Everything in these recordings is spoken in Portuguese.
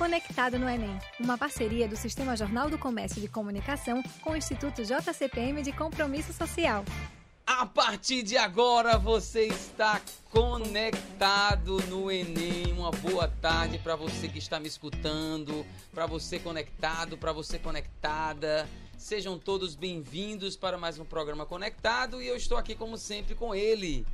Conectado no Enem, uma parceria do Sistema Jornal do Comércio de Comunicação com o Instituto JCPM de Compromisso Social. A partir de agora você está conectado no Enem. Uma boa tarde para você que está me escutando, para você conectado, para você conectada. Sejam todos bem-vindos para mais um programa Conectado e eu estou aqui como sempre com ele,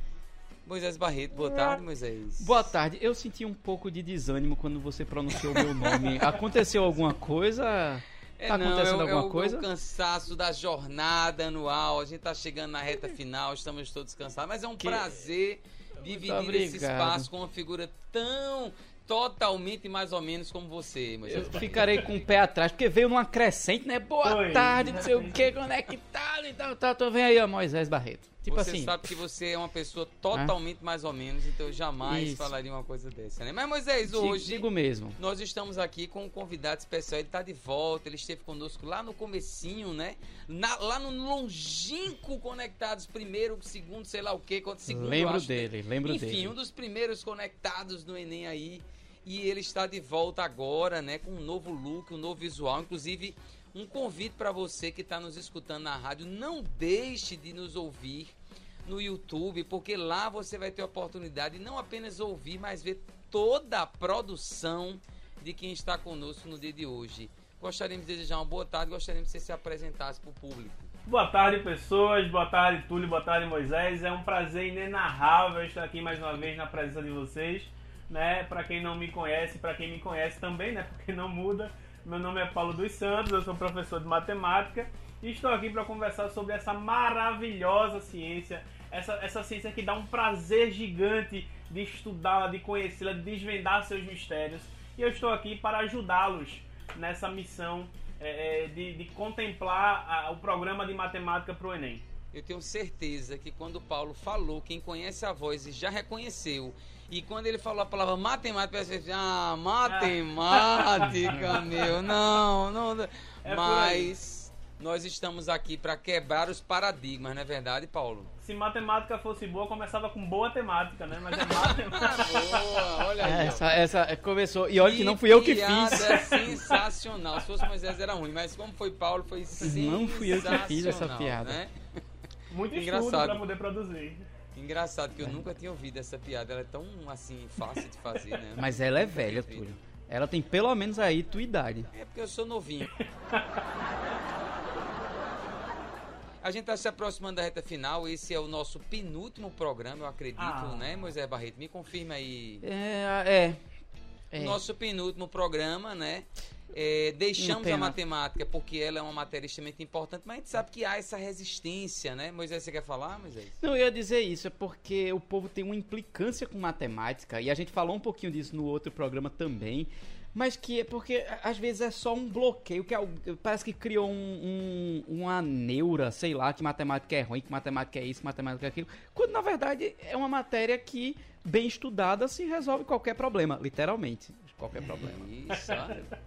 Moisés Barreto, boa tarde, Moisés. Boa tarde. Eu senti um pouco de desânimo quando você pronunciou o meu nome. Aconteceu alguma coisa? É, tá não, acontecendo é, alguma é o, coisa? É o cansaço da jornada anual. A gente tá chegando na reta final, estamos todos cansados. Mas é um que... prazer dividir esse espaço com uma figura tão totalmente mais ou menos como você. Eu ficarei com o pé atrás, porque veio numa crescente, né? Boa Foi. tarde, não sei o que, conectado e tal, tal. Tô vendo aí, ó, Moisés Barreto. Tipo você assim. sabe que você é uma pessoa totalmente mais ou menos, então eu jamais Isso. falaria uma coisa dessa, né? Mas Moisés, hoje. Digo mesmo. Nós estamos aqui com um convidado especial. Ele está de volta, ele esteve conosco lá no comecinho, né? Na, lá no longínquo Conectados, primeiro, segundo, sei lá o quê, segundo. Lembro dele, lembro Enfim, dele. um dos primeiros conectados no Enem aí. E ele está de volta agora, né? Com um novo look, um novo visual. Inclusive, um convite para você que está nos escutando na rádio, não deixe de nos ouvir no YouTube, porque lá você vai ter a oportunidade de não apenas ouvir, mas ver toda a produção de quem está conosco no dia de hoje. Gostaríamos de desejar uma boa tarde, gostaríamos que você se apresentasse para o público. Boa tarde, pessoas. Boa tarde, Túlio. Boa tarde, Moisés. É um prazer inenarrável estar aqui mais uma vez na presença de vocês. Né? Para quem não me conhece, para quem me conhece também, né? Porque não muda. Meu nome é Paulo dos Santos, eu sou professor de matemática e estou aqui para conversar sobre essa maravilhosa ciência essa, essa ciência que dá um prazer gigante de estudá-la, de conhecê-la, de desvendar seus mistérios. E eu estou aqui para ajudá-los nessa missão é, é de, de, contemplar a, o programa de matemática para o Enem. Eu tenho certeza que quando Paulo falou, quem conhece a voz e já reconheceu, e quando ele falou a palavra matemática, você assim, ah, matemática, meu, não, não. É Mas nós estamos aqui para quebrar os paradigmas, não é verdade, Paulo? Se matemática fosse boa, começava com boa temática, né? Mas é matemática. boa, olha aí. Essa, essa começou. E olha que, que não fui eu que fiz. sensacional. Se fosse Moisés era ruim, mas como foi Paulo, foi sensacional. Não fui eu que fiz essa piada. Né? Muito engraçado para poder produzir. Engraçado que eu é. nunca tinha ouvido essa piada. Ela é tão assim fácil de fazer, né? Mas ela é velha, Túlio. Ela tem pelo menos aí tua idade. É porque eu sou novinho. A gente está se aproximando da reta final. Esse é o nosso penúltimo programa, eu acredito, ah. né, Moisés Barreto? Me confirma aí. É, é. é. Nosso penúltimo programa, né? É, deixamos a matemática porque ela é uma matéria extremamente importante, mas a gente sabe que há essa resistência, né? Moisés, você quer falar, Moisés? Não, eu ia dizer isso, é porque o povo tem uma implicância com matemática, e a gente falou um pouquinho disso no outro programa também mas que é porque às vezes é só um bloqueio, que é, parece que criou um, um, uma neura, sei lá, que matemática é ruim, que matemática é isso, que matemática é aquilo, quando na verdade é uma matéria que, bem estudada, se resolve qualquer problema, literalmente qualquer problema. Isso,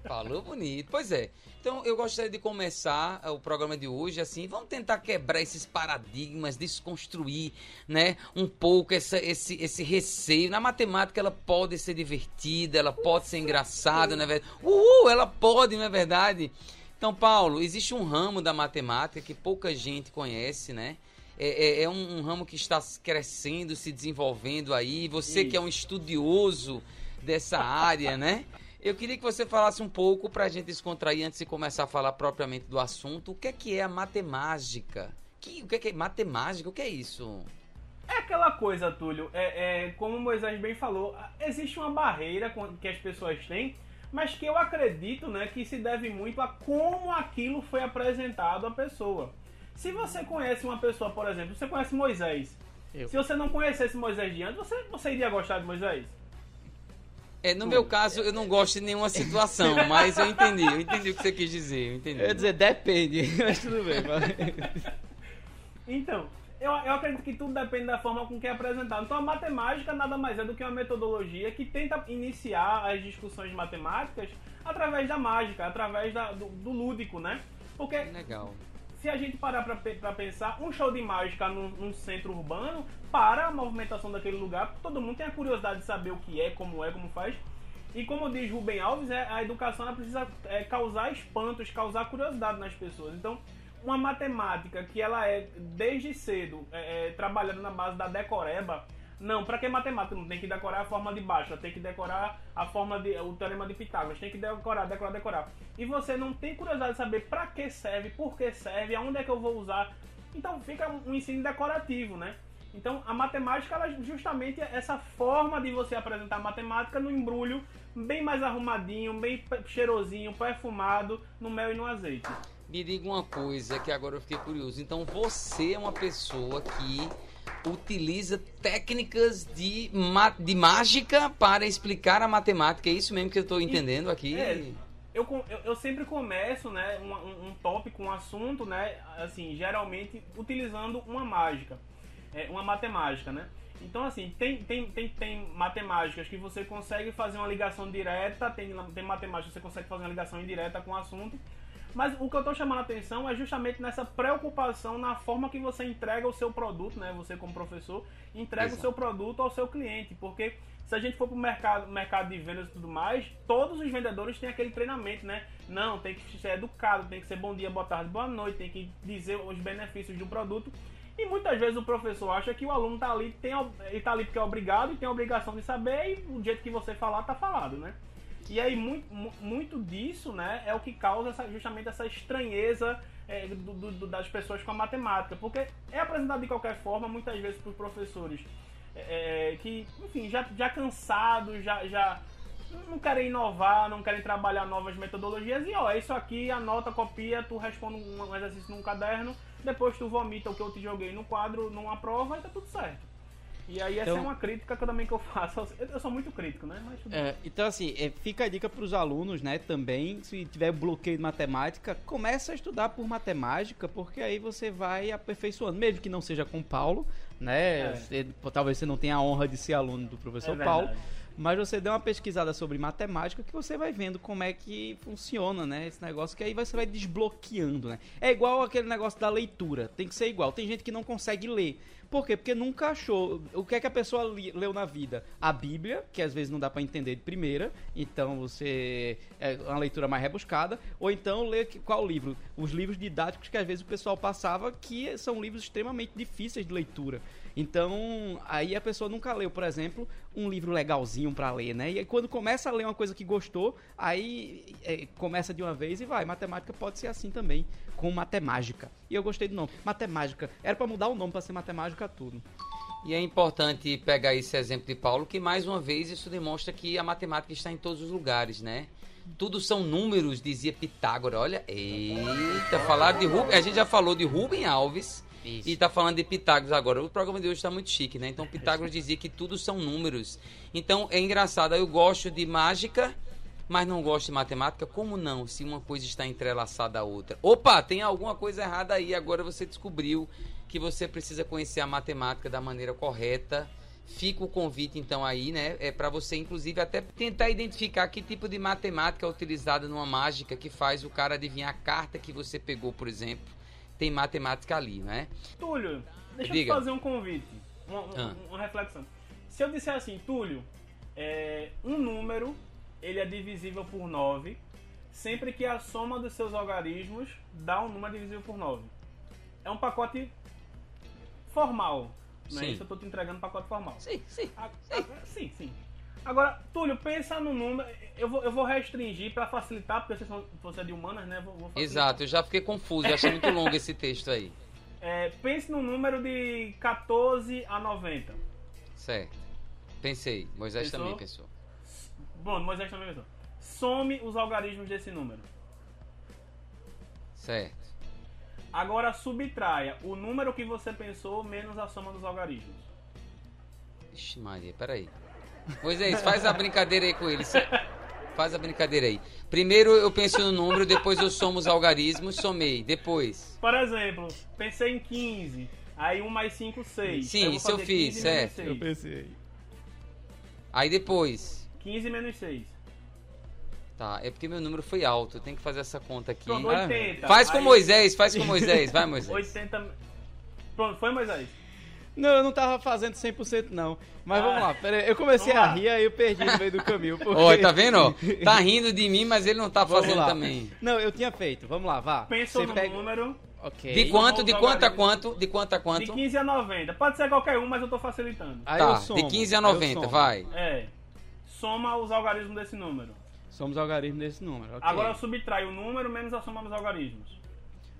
falou bonito. Pois é. Então eu gostaria de começar o programa de hoje assim, vamos tentar quebrar esses paradigmas, desconstruir, né, um pouco essa, esse, esse receio. Na matemática ela pode ser divertida, ela pode ser engraçada, não é verdade? Uhul, ela pode, não é verdade? Então, Paulo, existe um ramo da matemática que pouca gente conhece, né? É, é, é um, um, ramo que está crescendo, se desenvolvendo aí. Você Isso. que é um estudioso dessa área, né? Eu queria que você falasse um pouco para a gente descontrair antes de começar a falar propriamente do assunto. O que é que é a matemática? Que, o que é, que é matemática? O que é isso? É aquela coisa, Túlio. É, é, como o Moisés bem falou, existe uma barreira que as pessoas têm, mas que eu acredito né, que se deve muito a como aquilo foi apresentado à pessoa. Se você conhece uma pessoa, por exemplo, você conhece Moisés. Eu. Se você não conhecesse Moisés de antes, você, você iria gostar de Moisés? É, no meu caso, eu não gosto de nenhuma situação, mas eu entendi, eu entendi o que você quis dizer, eu entendi. Eu ia dizer, depende, mas tudo bem. então, eu, eu acredito que tudo depende da forma com que é apresentado. Então, a matemática nada mais é do que uma metodologia que tenta iniciar as discussões matemáticas através da mágica, através da, do, do lúdico, né? Porque Legal se a gente parar para pensar, um show de mágica num, num, centro urbano para a movimentação daquele lugar, todo mundo tem a curiosidade de saber o que é, como é, como faz. E como diz Rubem Alves, é, a educação precisa é, causar espantos, causar curiosidade nas pessoas. Então, uma matemática que ela é desde cedo é, é, trabalhando na base da decoreba, não, para que matemática? Não tem que decorar a forma de baixo, tem que decorar a forma de o teorema de Pitágoras, tem que decorar, decorar, decorar. E você não tem curiosidade de saber para que serve, por que serve, aonde é que eu vou usar. Então fica um ensino decorativo, né? Então a matemática ela é justamente essa forma de você apresentar a matemática no embrulho bem mais arrumadinho, bem cheirosinho, perfumado, no mel e no azeite. Me diga uma coisa que agora eu fiquei curioso. Então você é uma pessoa que utiliza técnicas de, de mágica para explicar a matemática. É isso mesmo que eu estou entendendo aqui. É, eu, eu, eu, sempre começo né, um, um, um tópico, um assunto, né, assim, geralmente utilizando uma mágica, é, uma matemática, né? Então, assim, tem, tem, tem, tem matemáticas que você consegue fazer uma ligação direta, tem, tem matemáticas que você consegue fazer uma ligação indireta com o assunto, mas o que eu estou chamando a atenção é justamente nessa preocupação na forma que você entrega o seu produto, né? Você como professor entrega Exato. o seu produto ao seu cliente, porque se a gente for para o mercado, mercado de vendas e tudo mais, todos os vendedores têm aquele treinamento, né? Não, tem que ser educado, tem que ser bom dia, boa tarde, boa noite, tem que dizer os benefícios do produto. E muitas vezes o professor acha que o aluno está ali, tem, ele tá ali porque é obrigado e tem a obrigação de saber, e o jeito que você falar está falado, né? E aí muito, muito disso né, é o que causa essa, justamente essa estranheza é, do, do, das pessoas com a matemática. Porque é apresentado de qualquer forma, muitas vezes por professores é, é, que, enfim, já, já cansados, já, já não querem inovar, não querem trabalhar novas metodologias. E ó, é isso aqui, anota, copia, tu responde um exercício num caderno, depois tu vomita o que eu te joguei no quadro numa prova e tá tudo certo. E aí essa então, é uma crítica que eu também que eu faço. Eu sou muito crítico, né? É, então assim, é, fica a dica para os alunos, né? Também, se tiver bloqueio de matemática, começa a estudar por matemática, porque aí você vai aperfeiçoando, mesmo que não seja com Paulo, né? É. Você, talvez você não tenha a honra de ser aluno do professor é Paulo mas você dê uma pesquisada sobre matemática que você vai vendo como é que funciona, né? Esse negócio que aí você vai desbloqueando, né? É igual aquele negócio da leitura, tem que ser igual. Tem gente que não consegue ler. Por quê? Porque nunca achou. O que é que a pessoa leu na vida? A Bíblia, que às vezes não dá para entender de primeira, então você. É uma leitura mais rebuscada. Ou então ler qual livro? Os livros didáticos que às vezes o pessoal passava, que são livros extremamente difíceis de leitura. Então, aí a pessoa nunca leu, por exemplo, um livro legalzinho para ler, né? E aí, quando começa a ler uma coisa que gostou, aí é, começa de uma vez e vai. Matemática pode ser assim também, com matemática. E eu gostei do nome. Matemática. Era para mudar o nome para ser matemática tudo. E é importante pegar esse exemplo de Paulo, que mais uma vez isso demonstra que a matemática está em todos os lugares, né? Tudo são números, dizia Pitágoras. Olha, eita, falar de. A gente já falou de Rubem Alves isso. E tá falando de Pitágoras agora. O programa de hoje está muito chique, né? Então Pitágoras dizia que tudo são números. Então é engraçado. Eu gosto de mágica, mas não gosto de matemática. Como não? Se uma coisa está entrelaçada à outra. Opa, tem alguma coisa errada aí. Agora você descobriu que você precisa conhecer a matemática da maneira correta. Fica o convite então aí, né? É para você inclusive até tentar identificar que tipo de matemática é utilizada numa mágica que faz o cara adivinhar a carta que você pegou, por exemplo tem matemática ali, né? Túlio, deixa Diga. eu te fazer um convite, uma, ah. uma, reflexão. Se eu disser assim, Túlio, é, um número ele é divisível por 9 sempre que a soma dos seus algarismos dá um número divisível por 9. É um pacote formal. Né? Isso eu estou te entregando um pacote formal. Sim, sim. A, sim. A, sim, sim. Agora, Túlio, pensa no número. Eu vou, eu vou restringir para facilitar, porque você é de humanas, né? Vou, vou Exato, eu já fiquei confuso, eu achei muito longo esse texto aí. É, pense no número de 14 a 90. Certo. Pensei. Moisés pensou? também pensou. Bom, Moisés também pensou. Some os algarismos desse número. Certo. Agora subtraia o número que você pensou menos a soma dos algarismos. Ixi, Maria, peraí. Moisés, faz a brincadeira aí com ele. Faz a brincadeira aí. Primeiro eu penso no número, depois eu somo os algarismos, somei. Depois. Por exemplo, pensei em 15. Aí 1 mais 5, 6. Sim, isso eu fiz, certo. Eu pensei. Aí depois. 15 menos 6. Tá, é porque meu número foi alto. Eu tenho que fazer essa conta aqui. Pronto, 80. Faz com aí... Moisés, faz com Moisés. Vai, Moisés. 80. Pronto, foi Moisés. Não, eu não tava fazendo 100% não. Mas Ah. vamos lá, pera aí. Eu comecei a rir, aí eu perdi no meio do caminho. porque- Olha, tá vendo? Tá rindo de mim, mas ele não tá Vamos fazendo lá. também. Não, eu tinha feito. Vamos lá, vá. Pensou Você no pega- número Ok. De quanto, de quanto a quanto? De quanto a de quanto? 15 a 90. Pode ser qualquer um, mas eu tô facilitando. Aí eu Tá, somo, de 15 a aí eu 90, somo. vai. É. Soma os algarismos desse número. Somos algarismos desse número. ok. Agora subtrai o número menos a soma dos algarismos.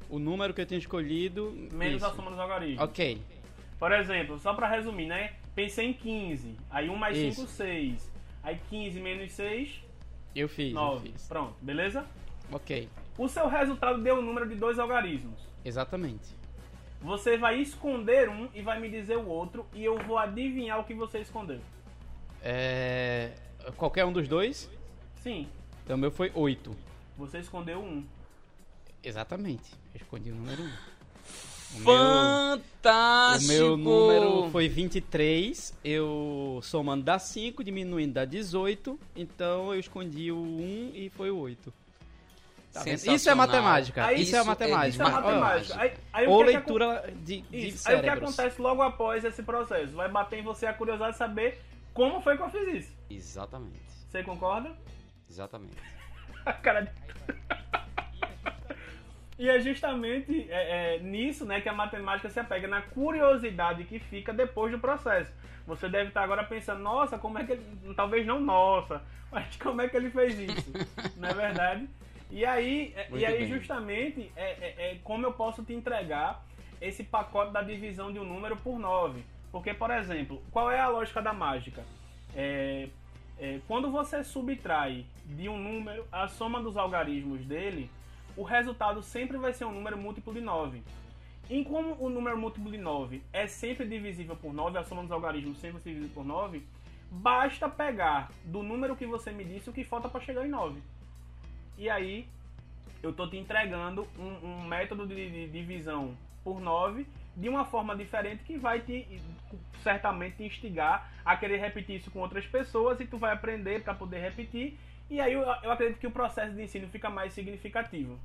O número que eu tinha escolhido. Menos isso. a soma dos algarismos. Ok. Por exemplo, só pra resumir, né? Pensei em 15. Aí 1 mais Isso. 5, 6. Aí 15 menos 6, Eu fiz, eu 9. fiz. Pronto, beleza? Ok. O seu resultado deu o número de dois algarismos. Exatamente. Você vai esconder um e vai me dizer o outro e eu vou adivinhar o que você escondeu. É... Qualquer um dos dois? Sim, Então meu foi 8. você escondeu um. Exatamente. Eu escondi o número 1. O meu, o Fantástico! meu número foi 23. Eu somando dá 5, diminuindo dá 18. Então eu escondi o 1 e foi o 8. Tá? Isso é matemática. Aí isso, é isso é matemática. Isso é Mas, Olha, matemática. Aí, aí o Ou que é que leitura de, de Isso. Aí o que cérebros. acontece logo após esse processo? Vai bater em você a curiosidade de saber como foi que eu fiz isso. Exatamente, Você concorda? exatamente. A cara de... E é justamente é, é, nisso né, que a matemática se apega, na curiosidade que fica depois do processo. Você deve estar agora pensando, nossa, como é que ele. Talvez não nossa, mas como é que ele fez isso? não é verdade? E aí, é- Muito e aí bem. justamente, é, é- é como eu posso te entregar esse pacote da divisão de um número por 9. Porque, por exemplo, qual é a lógica da mágica? É, é, quando você subtrai de um número a soma dos algarismos dele, o resultado sempre vai ser um número múltiplo de 9. E como o número múltiplo de 9 é sempre divisível por 9, a soma dos algarismos sempre é divisível por 9, basta pegar do número que você me disse o que falta para chegar em 9. E aí, eu tô te entregando um, um método de, de divisão por 9 de uma forma diferente que vai te certamente te instigar a querer repetir isso com outras pessoas e tu vai aprender para poder repetir. E aí eu, eu acredito que o processo de ensino fica mais significativo.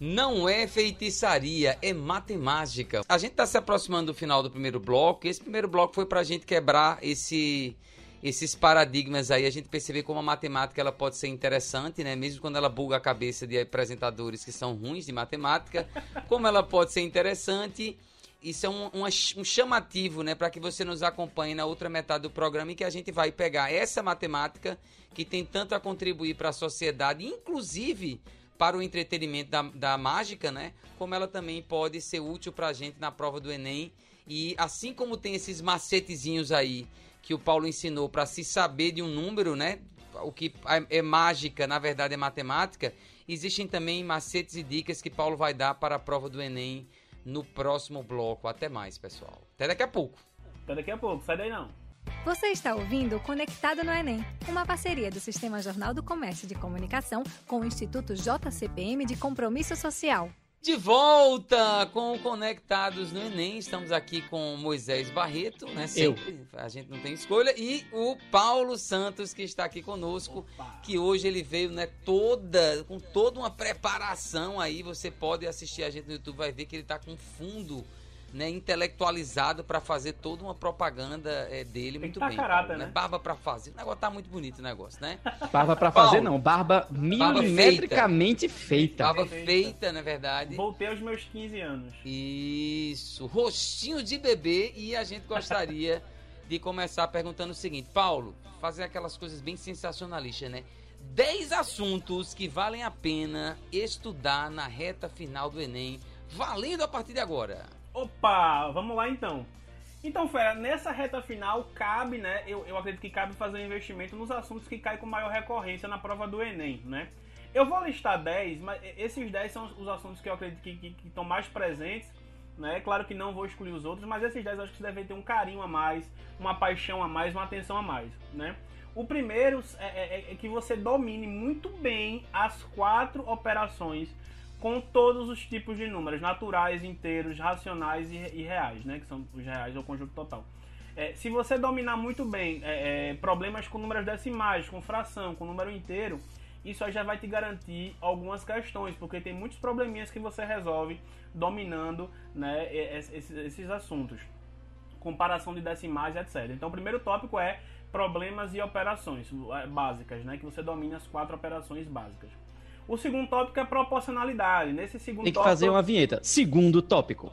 Não é feitiçaria, é matemática. A gente tá se aproximando do final do primeiro bloco. e Esse primeiro bloco foi pra gente quebrar esse, esses paradigmas aí. A gente perceber como a matemática ela pode ser interessante, né? Mesmo quando ela buga a cabeça de apresentadores que são ruins de matemática. Como ela pode ser interessante. Isso é um, uma- um chamativo, né? Para que você nos acompanhe na outra metade do programa em que a gente vai pegar essa matemática que tem tanto a contribuir para a sociedade, inclusive para o entretenimento da, da mágica, né? Como ela também pode ser útil para a gente na prova do Enem. E assim como tem esses macetezinhos aí que o Paulo ensinou para se saber de um número, né? O que é mágica, na verdade é matemática. Existem também macetes e dicas que Paulo vai dar para a prova do Enem no próximo bloco. Até mais, pessoal. Até daqui a pouco. Até daqui a pouco, sai daí não. Você está ouvindo Conectado no Enem, uma parceria do Sistema Jornal do Comércio de Comunicação com o Instituto JCPM de Compromisso Social. De volta com o Conectados no Enem. Estamos aqui com Moisés Barreto, né? Sempre. A gente não tem escolha. E o Paulo Santos, que está aqui conosco. Opa. Que hoje ele veio, né? Toda, com toda uma preparação aí. Você pode assistir a gente no YouTube, vai ver que ele está com fundo. Né, intelectualizado para fazer toda uma propaganda é, dele Tem muito tá bem. caráter, Paulo, né? Barba para fazer. O negócio tá muito bonito o negócio, né? Barba pra fazer, não. Barba milimetricamente feita. Barba feita. feita, na verdade. Voltei aos meus 15 anos. Isso, rostinho de bebê e a gente gostaria de começar perguntando o seguinte, Paulo, fazer aquelas coisas bem sensacionalistas, né? 10 assuntos que valem a pena estudar na reta final do Enem, valendo a partir de agora. Opa, vamos lá então. Então, Fera, nessa reta final cabe, né? Eu, eu acredito que cabe fazer um investimento nos assuntos que caem com maior recorrência na prova do Enem, né? Eu vou listar 10, mas esses 10 são os assuntos que eu acredito que, que, que estão mais presentes, né? Claro que não vou excluir os outros, mas esses 10 eu acho que você deve ter um carinho a mais, uma paixão a mais, uma atenção a mais, né? O primeiro é, é- é que você domine muito bem as quatro operações com todos os tipos de números, naturais, inteiros, racionais e, e reais, né? Que são os reais ou conjunto total. É, se você dominar muito bem é, é, problemas com números decimais, com fração, com número inteiro, isso aí já vai te garantir algumas questões, porque tem muitos probleminhas que você resolve dominando né, esses, esses assuntos. comparação de decimais, etc. Então, o primeiro tópico é problemas e operações é, básicas, né? Que você domina as quatro operações básicas. O segundo tópico é proporcionalidade. Nesse segundo Tem que tópico, fazer uma vinheta. Segundo tópico.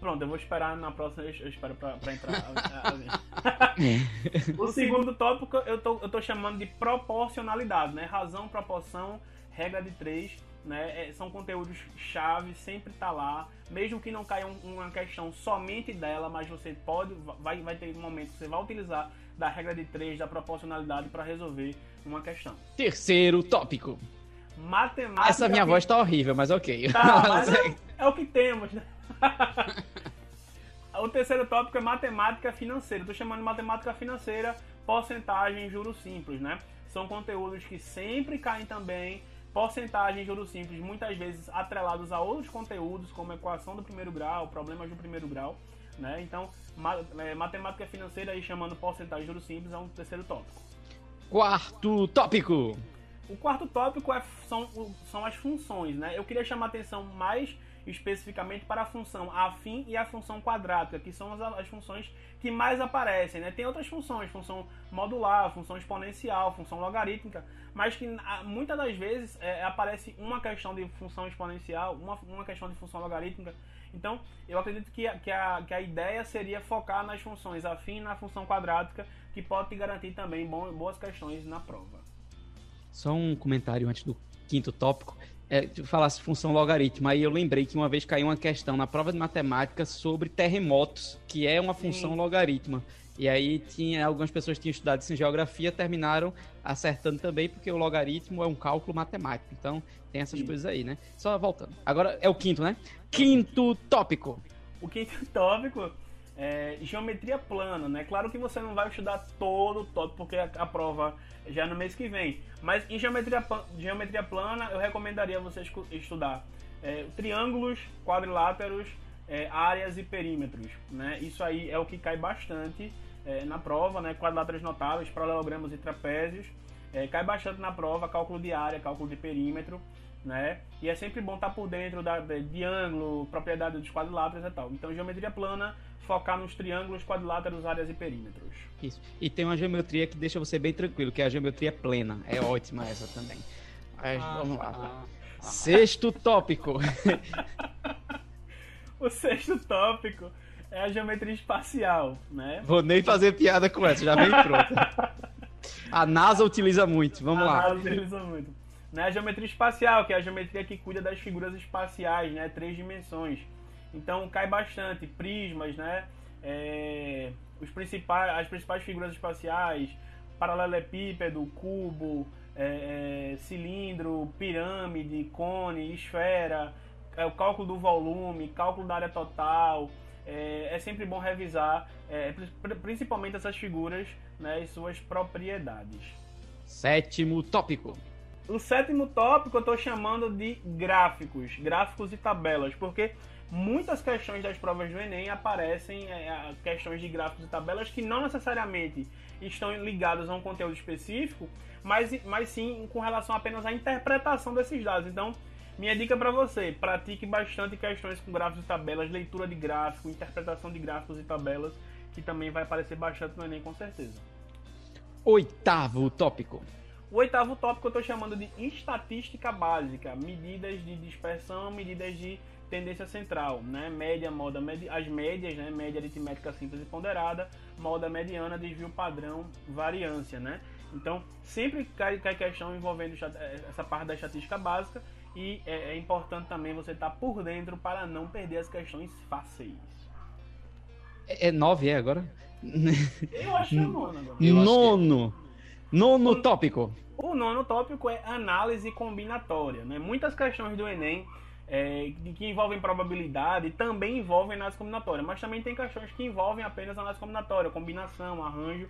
Pronto, eu vou esperar na próxima, eu espero pra, pra entrar. o segundo tópico eu tô, eu tô chamando de proporcionalidade, né? Razão, proporção, regra de três, né? É, são conteúdos chave, sempre tá lá. Mesmo que não caia um, uma questão somente dela, mas você pode, vai, vai ter um momento que você vai utilizar da regra de três, da proporcionalidade para resolver uma questão. Terceiro tópico. Matemática. Essa minha voz tá horrível, mas ok. Tá, mas é, é o que temos, né? o terceiro tópico é matemática financeira. Estou chamando de matemática financeira, porcentagem, juros simples, né? São conteúdos que sempre caem também. Porcentagem, juros simples, muitas vezes atrelados a outros conteúdos, como equação do primeiro grau, problemas do primeiro grau, né? Então, é, matemática financeira aí chamando porcentagem, juros simples é um terceiro tópico. Quarto tópico. O quarto tópico é, são, são as funções, né? Eu queria chamar atenção mais especificamente para a função afim e a função quadrática, que são as, as funções que mais aparecem. Né? Tem outras funções, função modular, função exponencial, função logarítmica, mas que muitas das vezes é, aparece uma questão de função exponencial, uma, uma questão de função logarítmica. Então, eu acredito que, que, a, que a ideia seria focar nas funções afim e na função quadrática, que pode te garantir também bom, boas questões na prova. Só um comentário antes do quinto tópico é, falasse função logaritmo, aí eu lembrei que uma vez caiu uma questão na prova de matemática sobre terremotos, que é uma função Sim. logaritma. E aí tinha algumas pessoas que tinham estudado isso em geografia terminaram acertando também, porque o logaritmo é um cálculo matemático. Então tem essas Sim. coisas aí, né? Só voltando. Agora é o quinto, né? Quinto tópico. O quinto tópico é geometria plana, né? Claro que você não vai estudar todo o tópico, porque a, a prova já no mês que vem. Mas em geometria, geometria plana, eu recomendaria você estudar é, triângulos, quadriláteros, é, áreas e perímetros. Né? Isso aí é o que cai bastante é, na prova, né? quadriláteros notáveis, paralelogramas e trapézios. É, cai bastante na prova, cálculo de área, cálculo de perímetro. Né? E é sempre bom estar por dentro da, de, de ângulo, propriedade dos quadriláteros e tal. Então, geometria plana focar nos triângulos, quadriláteros, áreas e perímetros. Isso. E tem uma geometria que deixa você bem tranquilo, que é a geometria plena. É ótima essa também. Mas, ah, vamos lá. Ah. Sexto tópico. o sexto tópico é a geometria espacial, né? Vou nem fazer piada com essa, já vem pronta. A NASA utiliza muito, vamos a lá. A NASA utiliza muito. Né, a geometria espacial, que é a geometria que cuida das figuras espaciais, né? Três dimensões. Então cai bastante prismas, né? É, os principais, as principais figuras espaciais, paralelepípedo, cubo, é, é, cilindro, pirâmide, cone, esfera, é, o cálculo do volume, cálculo da área total. É, é sempre bom revisar, é, principalmente essas figuras né, e suas propriedades. Sétimo tópico. O sétimo tópico eu estou chamando de gráficos, gráficos e tabelas, porque muitas questões das provas do Enem aparecem é, questões de gráficos e tabelas que não necessariamente estão ligadas a um conteúdo específico, mas, mas sim com relação apenas à interpretação desses dados. Então, minha dica para você, pratique bastante questões com gráficos e tabelas, leitura de gráfico, interpretação de gráficos e tabelas, que também vai aparecer bastante no Enem com certeza. Oitavo tópico. O oitavo tópico eu estou chamando de estatística básica, medidas de dispersão, medidas de tendência central, né? Média, moda, as médias, né? Média aritmética simples e ponderada, moda mediana, desvio padrão, variância, né? Então, sempre cai, cai questão envolvendo eh, essa parte da estatística básica e é, é importante também você estar tá por dentro para não perder as questões fáceis. É, é nove, é agora? Eu acho que é nono agora. Nono! Nono o, tópico. O nono tópico é análise combinatória. Né? Muitas questões do Enem é, que envolvem probabilidade também envolvem análise combinatória, mas também tem questões que envolvem apenas análise combinatória, combinação, arranjo.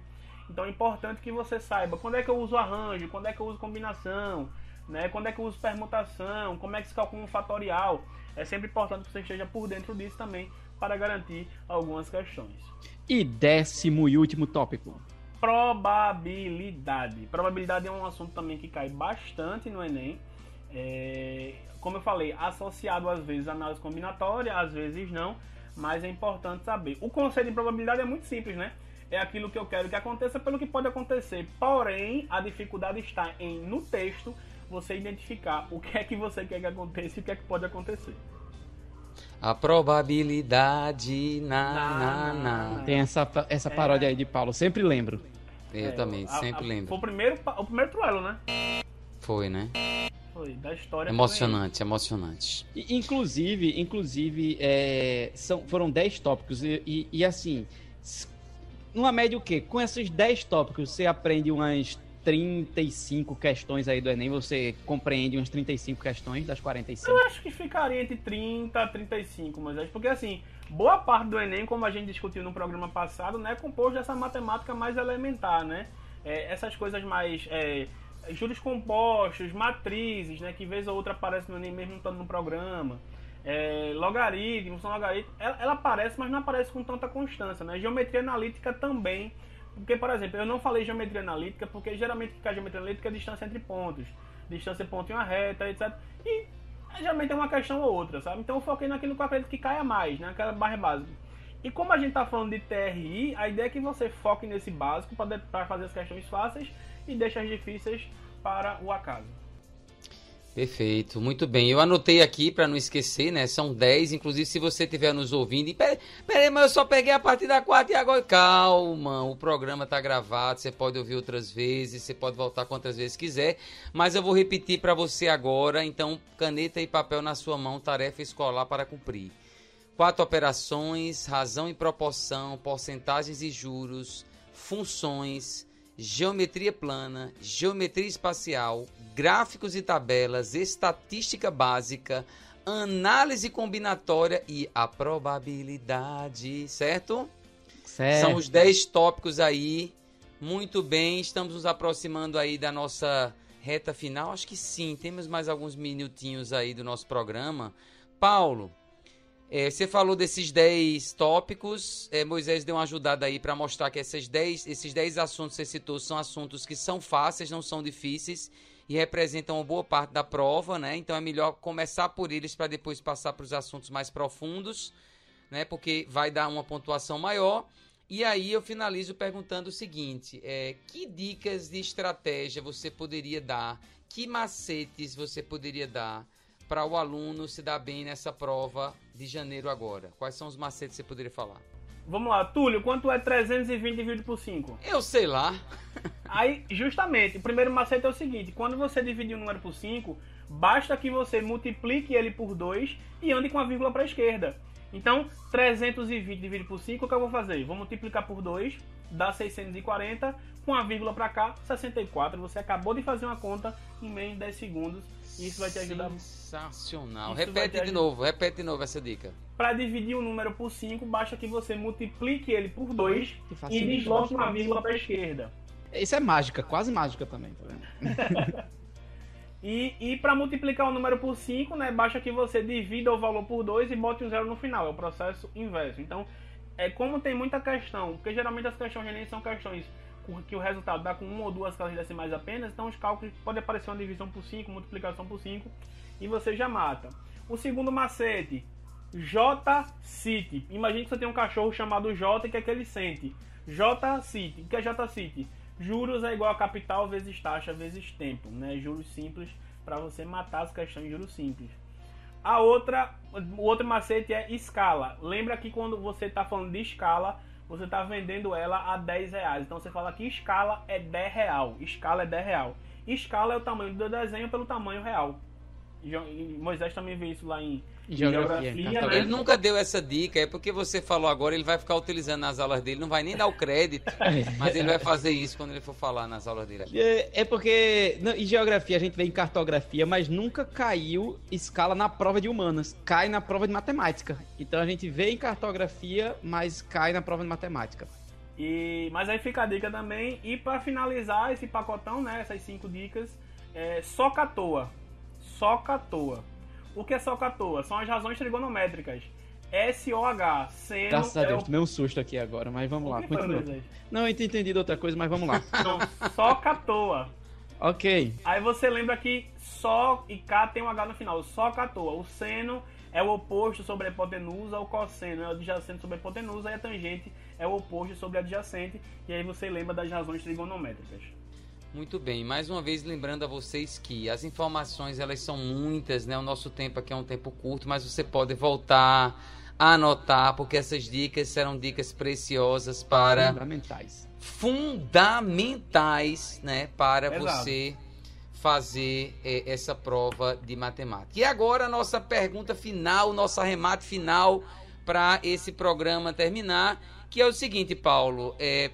Então é importante que você saiba quando é que eu uso arranjo, quando é que eu uso combinação, né? quando é que eu uso permutação, como é que se calcula um fatorial. É sempre importante que você esteja por dentro disso também para garantir algumas questões. E décimo e último tópico probabilidade. Probabilidade é um assunto também que cai bastante no Enem. É, como eu falei, associado às vezes à análise combinatória, às vezes não. mas é importante saber. O conceito de probabilidade é muito simples, né? É aquilo que eu quero que aconteça pelo que pode acontecer. Porém, a dificuldade está em, no texto, você identificar o que é que você quer que aconteça e o que é que pode acontecer. A probabilidade na, na, na. Tem essa, essa paródia aí de Paulo, sempre lembro. Eu É, também, a- sempre a- lembro. Foi o primeiro, o primeiro truelo, né? Foi, né? Foi, da história. Emocionante, emocionante. E, Inclusive, inclusive é, são, foram 10 tópicos e, e- e, assim, numa média o quê? Com esses 10 tópicos você aprende umas 35 questões aí do Enem, você compreende umas 35 questões das 45. Eu acho que ficaria entre 30 a 35, mas acho porque assim, boa parte do Enem, como a gente discutiu no programa passado, né, é composto dessa matemática mais elementar, né? É, essas coisas mais é, juros compostos, matrizes, né, que vez ou outra aparece no Enem mesmo estando no programa. É, logaritmo, função logarítmica, ela, ela aparece, mas não aparece com tanta constância, né? Geometria analítica também. Porque, por exemplo, eu não falei geometria analítica porque geralmente que é geometria analítica é distância entre pontos. Distância ponto em uma reta, etc. E geralmente é uma questão ou outra, sabe? Então eu foquei naquilo que eu acredito que caia mais, né? Aquela barra básica. E como a gente tá falando de TRI, a ideia é que você foque nesse básico para fazer as questões fáceis e deixe as difíceis para o acaso. Perfeito, muito bem. Eu anotei aqui para não esquecer, né? São 10, inclusive se você estiver nos ouvindo. E peraí, peraí, mas eu só peguei a partir da 4 e agora. Calma, o programa tá gravado, você pode ouvir outras vezes, você pode voltar quantas vezes quiser. Mas eu vou repetir para você agora. Então, caneta e papel na sua mão, tarefa escolar para cumprir. Quatro operações, razão e proporção, porcentagens e juros, funções, geometria plana, geometria espacial, gráficos e tabelas, estatística básica, análise combinatória e a probabilidade, certo? Certo. São os 10 tópicos aí. Muito bem, estamos nos aproximando aí da nossa reta final. Acho que sim, temos mais alguns minutinhos aí do nosso programa. Paulo, é, você falou desses 10 tópicos. É, Moisés deu uma ajudada aí para mostrar que esses 10, esses 10 assuntos que você citou são assuntos que são fáceis, não são difíceis e representam uma boa parte da prova, né? Então é melhor começar por eles para depois passar para os assuntos mais profundos, né? Porque vai dar uma pontuação maior. E aí eu finalizo perguntando o seguinte: é, que dicas de estratégia você poderia dar? Que macetes você poderia dar para o aluno se dar bem nessa prova de janeiro agora? Quais são os macetes que você poderia falar? Vamos lá, Túlio, quanto é 320 dividido por 5? Eu sei lá. Aí, justamente, o primeiro macete é o seguinte: quando você dividir um número por 5, basta que você multiplique ele por 2 e ande com a vírgula para a esquerda. Então, 320 dividido por 5, o que eu vou fazer? Vou multiplicar por 2, dá 640, com a vírgula para cá, 64. Você acabou de fazer uma conta em menos de 10 segundos. E isso vai te ajudar. Sensacional. Isso repete te de novo, repete de novo essa dica. Para dividir um número por 5, basta que você multiplique ele por 2 Que e desloque uma vírgula para a esquerda. Isso é mágica, quase mágica também, tá vendo? E, e para multiplicar o número por 5, né, basta que você divida o valor por 2 e bote um zero no final. É o processo inverso. Então, é como tem muita questão, porque geralmente as questões de Enem são questões que o resultado dá com uma ou duas casas decimais apenas, então os cálculos podem aparecer uma divisão por 5, multiplicação por 5, e você já mata. O segundo macete, J-City. Imagine que você tem um cachorro chamado J que é que ele sente. J-City. O que é J-City? Juros é igual a capital vezes taxa vezes tempo, né? Juros simples para você matar as questões de juros simples. A outra, o outro macete é escala. Lembra que quando você está falando de escala, você está vendendo ela a 10 reais. Então você fala que escala é 10 real. Escala é 10 real. Escala é o tamanho do desenho pelo tamanho real. Moisés também vê isso lá Em geografia, Geografia, cartografia. Ele nunca deu essa dica, é porque você falou agora, ele vai ficar utilizando nas aulas dele, não vai nem dar o crédito, mas ele vai fazer isso quando ele for falar nas aulas dele. É, é porque não, em geografia a gente vê em cartografia, mas nunca caiu escala na prova de humanas. Cai na prova de matemática. Então a gente vê em cartografia, mas cai na prova de matemática. E, mas aí fica a dica também. E para finalizar esse pacotão, né, essas cinco dicas, é soca à toa. Soca à toa. O que é soca à toa? São as razões trigonométricas. SOH, seno Graças a é Deus, o... tomei um susto aqui agora, mas vamos O lá, foi? Não, eu tinha entendido outra coisa, mas vamos lá. Não, à toa. Ok. Aí você lembra que Só e K tem um H no final. Só toa. O seno é o oposto sobre a hipotenusa, o cosseno é o adjacente sobre a hipotenusa e a tangente é o oposto sobre a adjacente. E aí você lembra das razões trigonométricas. Muito bem, mais uma vez lembrando a vocês que as informações elas são muitas, né? O nosso tempo aqui é um tempo curto, mas você pode voltar a anotar, porque essas dicas serão dicas preciosas para Fundamentais. fundamentais, né, para você fazer eh, essa prova de matemática. E agora a nossa pergunta final, nosso arremate final para esse programa terminar, que é o seguinte, Paulo, é,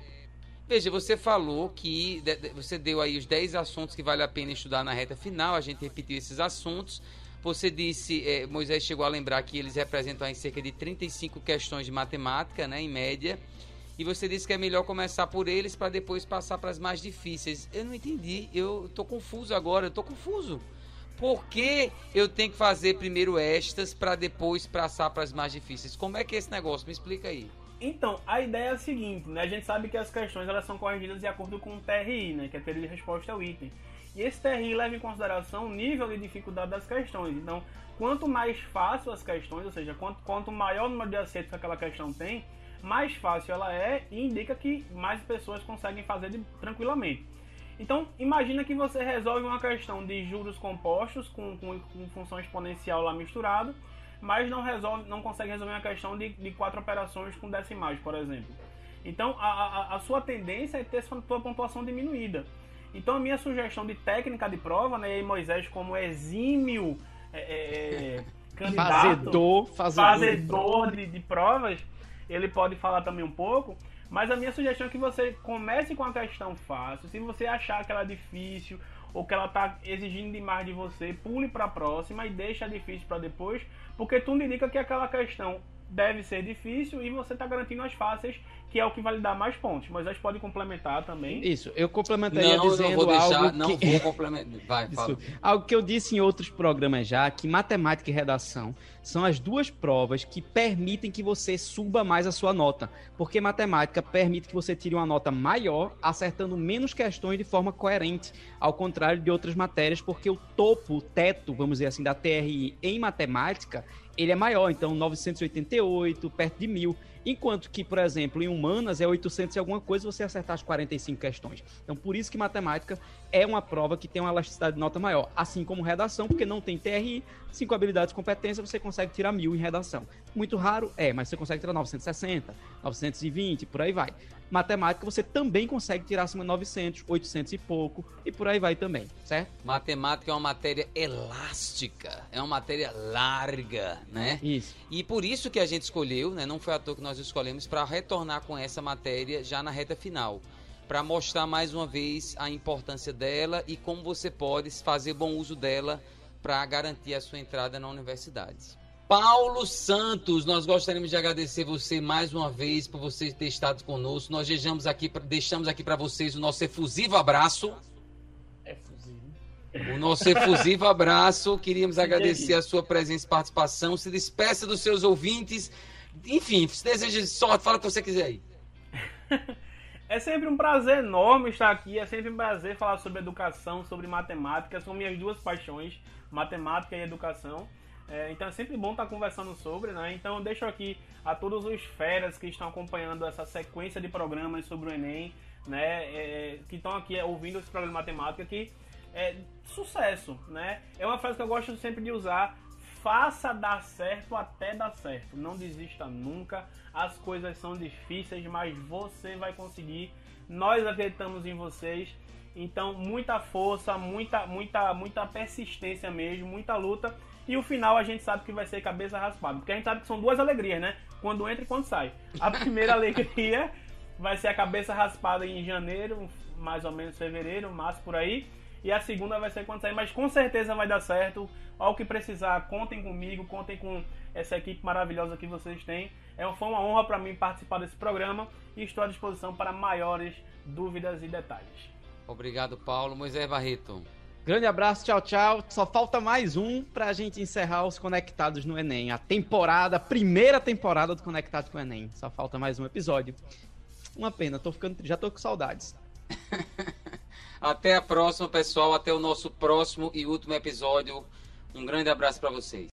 veja, você falou que você deu aí os 10 assuntos que vale a pena estudar na reta final, a gente repetiu esses assuntos. Você disse, eh, Moisés chegou a lembrar que eles representam aí cerca de 35 questões de matemática, né, em média. E você disse que é melhor começar por eles para depois passar para as mais difíceis. Eu não entendi. Eu tô confuso agora. Eu tô confuso. Por que eu tenho que fazer primeiro estas para depois passar para as mais difíceis? Como é que é esse negócio? Me explica aí. Então, a ideia é a seguinte, né? A gente sabe que as questões elas são corrigidas de acordo com o TRI, né? Que é período de resposta ao item. E esse TRI leva em consideração o nível de dificuldade das questões. Então, quanto mais fácil as questões, ou seja, quanto, quanto maior o número de acertos que aquela questão tem, mais fácil ela é e indica que mais pessoas conseguem fazer de- tranquilamente. Então, imagina que você resolve uma questão de juros compostos com, com, com função exponencial lá misturado, mas não resolve, não consegue resolver uma questão de, de quatro operações com decimais, por exemplo. Então, a, a, a sua tendência é ter sua, pontuação diminuída. Então, a minha sugestão de técnica de prova, né, e Moisés como exímio é, é, é, candidato, Fazedor, fazedor. fazedor de, de provas, ele pode falar também um pouco. Mas a minha sugestão é que você comece com a questão fácil. Se você achar que ela é difícil ou que ela está exigindo demais de você, pule para a próxima e deixe a difícil para depois, porque tudo indica que aquela questão deve ser difícil e você está garantindo as fáceis, que é o que vai lhe dar mais pontos. Mas eles podem complementar também. Isso, eu complementaria não, eu dizendo não vou deixar, algo não que... vou complementar. Vai, fala. Desculpa. Algo que eu disse em outros programas já, que matemática e redação são as duas provas que permitem que você suba mais a sua nota. Porque matemática permite que você tire uma nota maior, acertando menos questões de forma coerente, ao contrário de outras matérias, porque o topo, o teto, vamos dizer assim, da TRI em matemática, ele é maior, então 988, perto de 1000. Enquanto que, por exemplo, em humanas é 800 e alguma coisa você acertar as 45 questões. Então, por isso que matemática é uma prova que tem uma elasticidade de nota maior, assim como redação, porque não tem TRI, 5 habilidades e competência, você consegue tirar 1000 em redação. Muito raro, é, mas você consegue tirar 960, 920, por aí vai. Matemática você também consegue tirar acima de 900, 800 e pouco, e por aí vai também, certo? Matemática é uma matéria elástica, é uma matéria larga, né? Isso. E por isso que a gente escolheu, né? Não foi à toa que nós escolhemos para retornar com essa matéria já na reta final, para mostrar mais uma vez a importância dela e como você pode fazer bom uso dela para garantir a sua entrada na universidade. Paulo Santos, nós gostaríamos de agradecer você mais uma vez por você ter estado conosco. Nós desejamos aqui, deixamos aqui para vocês o nosso efusivo abraço. É. O nosso efusivo abraço. Queríamos agradecer a sua presença e participação. Se despeça dos seus ouvintes. Enfim, se deseja sorte, fala o que você quiser aí. É sempre um prazer enorme estar aqui, é sempre um prazer falar sobre educação, sobre matemática, são minhas duas paixões, matemática e educação. É, então é sempre bom estar conversando sobre, né? Então eu deixo aqui a todos os feras que estão acompanhando essa sequência de programas sobre o Enem, né? É, que estão aqui ouvindo esse programa de matemática, que é sucesso, né? É uma frase que eu gosto sempre de usar. Faça dar certo até dar certo. Não desista nunca. As coisas são difíceis, mas você vai conseguir. Nós acreditamos em vocês. Então, muita força, muita, muita, muita persistência mesmo, muita luta. E o final a gente sabe que vai ser cabeça raspada. Porque a gente sabe que são duas alegrias, né? Quando entra e quando sai. A primeira alegria vai ser a cabeça raspada em janeiro, mais ou menos fevereiro, março por aí. E a segunda vai ser quando sair, mas com certeza vai dar certo. Ao que precisar, contem comigo, contem com essa equipe maravilhosa que vocês têm. É, foi uma honra para mim participar desse programa e estou à disposição para maiores dúvidas e detalhes. Obrigado, Paulo. Moisés Barreto. Grande abraço, tchau, tchau. Só falta mais um pra gente encerrar os Conectados no Enem. A temporada, a primeira temporada do Conectados com o Enem. Só falta mais um episódio. Uma pena, tô ficando, já tô com saudades. Até a próxima, pessoal. Até o nosso próximo e último episódio. Um grande abraço para vocês.